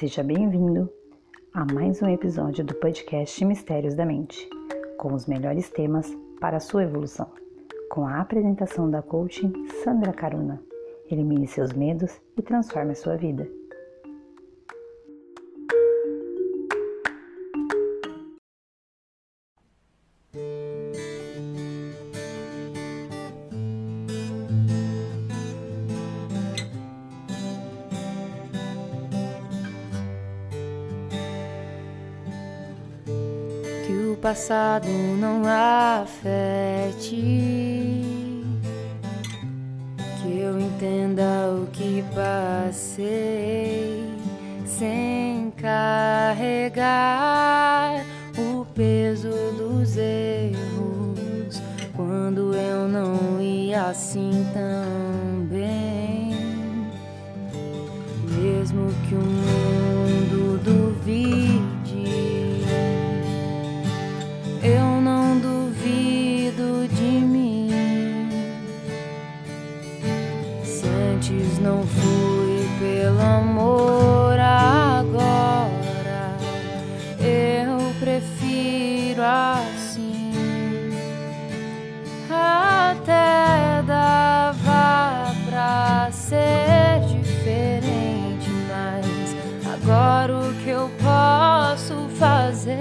Seja bem-vindo a mais um episódio do podcast Mistérios da Mente, com os melhores temas para a sua evolução, com a apresentação da coaching Sandra Caruna. Elimine seus medos e transforme a sua vida. Passado não afete. Que eu entenda o que passei sem carregar o peso dos erros quando eu não ia assim tão bem. Mesmo que o mundo prefiro assim. Até dava pra ser diferente, mas agora o que eu posso fazer?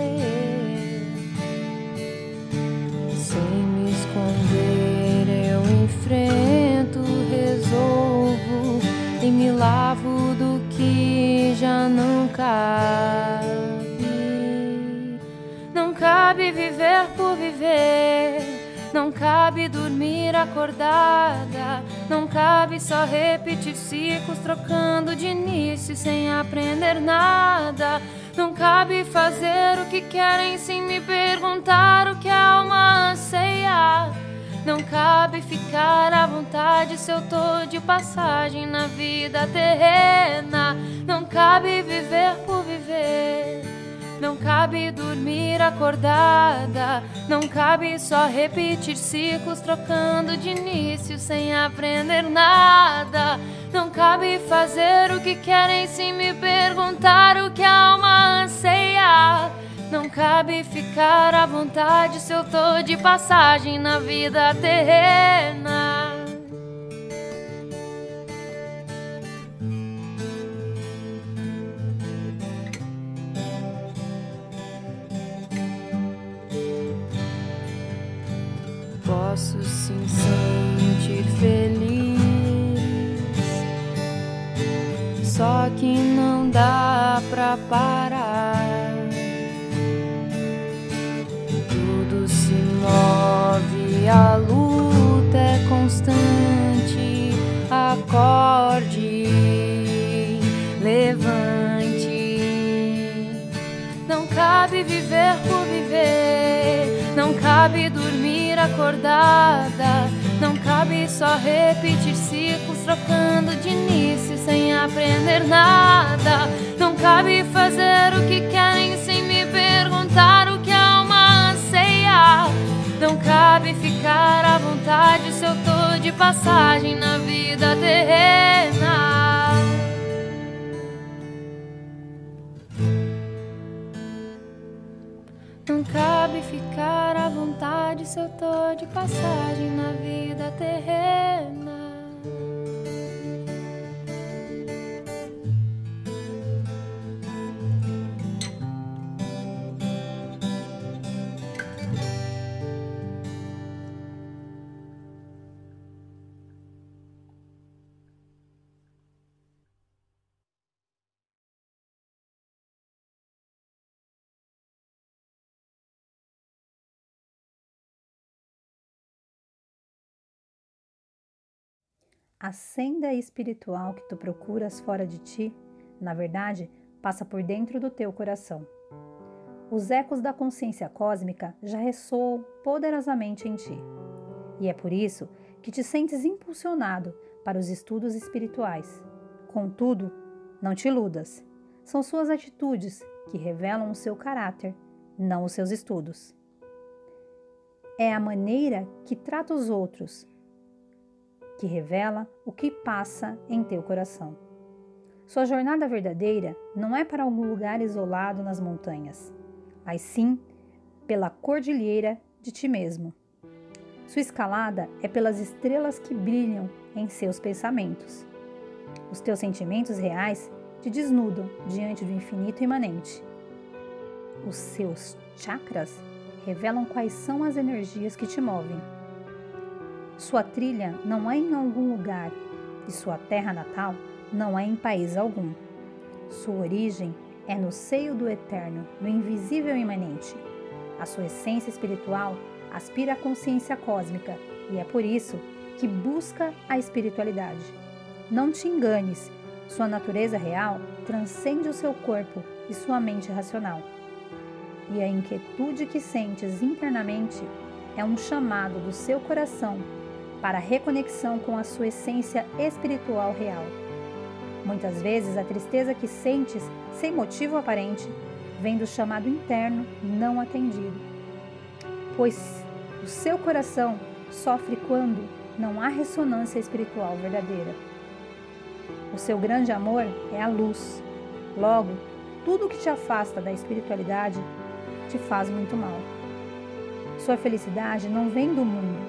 Sem me esconder, eu enfrento, resolvo e me lavo do que já não cabe. Cabe viver por viver, não cabe dormir acordada, não cabe só repetir ciclos trocando de início sem aprender nada. Não cabe fazer o que querem sem me perguntar o que a alma anseia. Não cabe ficar à vontade se eu tô de passagem na vida terrena. Não cabe viver por viver. Não cabe dormir acordada. Não cabe só repetir ciclos trocando de início sem aprender nada. Não cabe fazer o que querem sem me perguntar o que a alma anseia. Não cabe ficar à vontade se eu tô de passagem na vida terrena. Só que não dá pra parar. move, a luta é constante. Acorde, levante. Não cabe viver por viver, não cabe acordada. Não cabe só repetir ciclos, trocando de início sem aprender nada. Não cabe fazer o que querem sem me perguntar o que a alma anseia. Não cabe ficar à vontade se eu tô de passagem na vida terrena. Não cabe ficar à vontade se eu tô de passagem na vida terrena. A senda espiritual que tu procuras fora de ti, na verdade, passa por dentro do teu coração. Os ecos da consciência cósmica já ressoam poderosamente em ti. E é por isso que te sentes impulsionado para os estudos espirituais. Contudo, não te iludas. São suas atitudes que revelam o seu caráter, não os seus estudos. É a maneira que trata os outros que revela o que passa em teu coração. Sua jornada verdadeira não é para algum lugar isolado nas montanhas, mas sim pela cordilheira de ti mesmo. Sua escalada é pelas estrelas que brilham em seus pensamentos. Os teus sentimentos reais te desnudam diante do infinito imanente. Os seus chakras revelam quais são as energias que te movem. Sua trilha não é em algum lugar e sua terra natal não é em país algum. Sua origem é no seio do eterno, no invisível imanente. A sua essência espiritual aspira à consciência cósmica e é por isso que busca a espiritualidade. Não te enganes, sua natureza real transcende o seu corpo e sua mente racional. E a inquietude que sentes internamente é um chamado do seu coração para a reconexão com a sua essência espiritual real. Muitas vezes a tristeza que sentes sem motivo aparente vem do chamado interno não atendido pois o seu coração sofre quando não há ressonância espiritual verdadeira. O seu grande amor é a luz. Logo, tudo que te afasta da espiritualidade te faz muito mal. Sua felicidade não vem do mundo,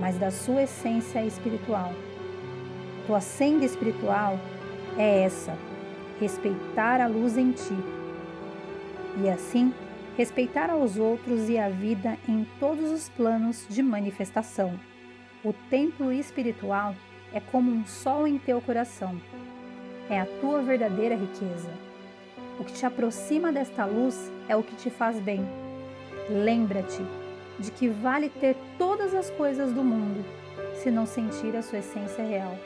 mas da sua essência espiritual. Tua senda espiritual é essa: respeitar a luz em ti. E assim, respeitar aos outros e a vida em todos os planos de manifestação. O templo espiritual é como um sol em teu coração. É a tua verdadeira riqueza. O que te aproxima desta luz é o que te faz bem. Lembra-te de que vale ter todas as coisas do mundo se não sentir a sua essência real.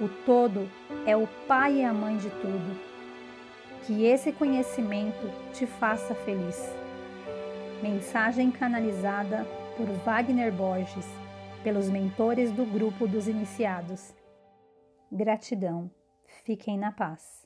O todo é o pai e a mãe de tudo que esse conhecimento te faça feliz. Mensagem canalizada por Wagner Borges, pelos mentores do grupo dos iniciados. Gratidão. Fiquem na paz.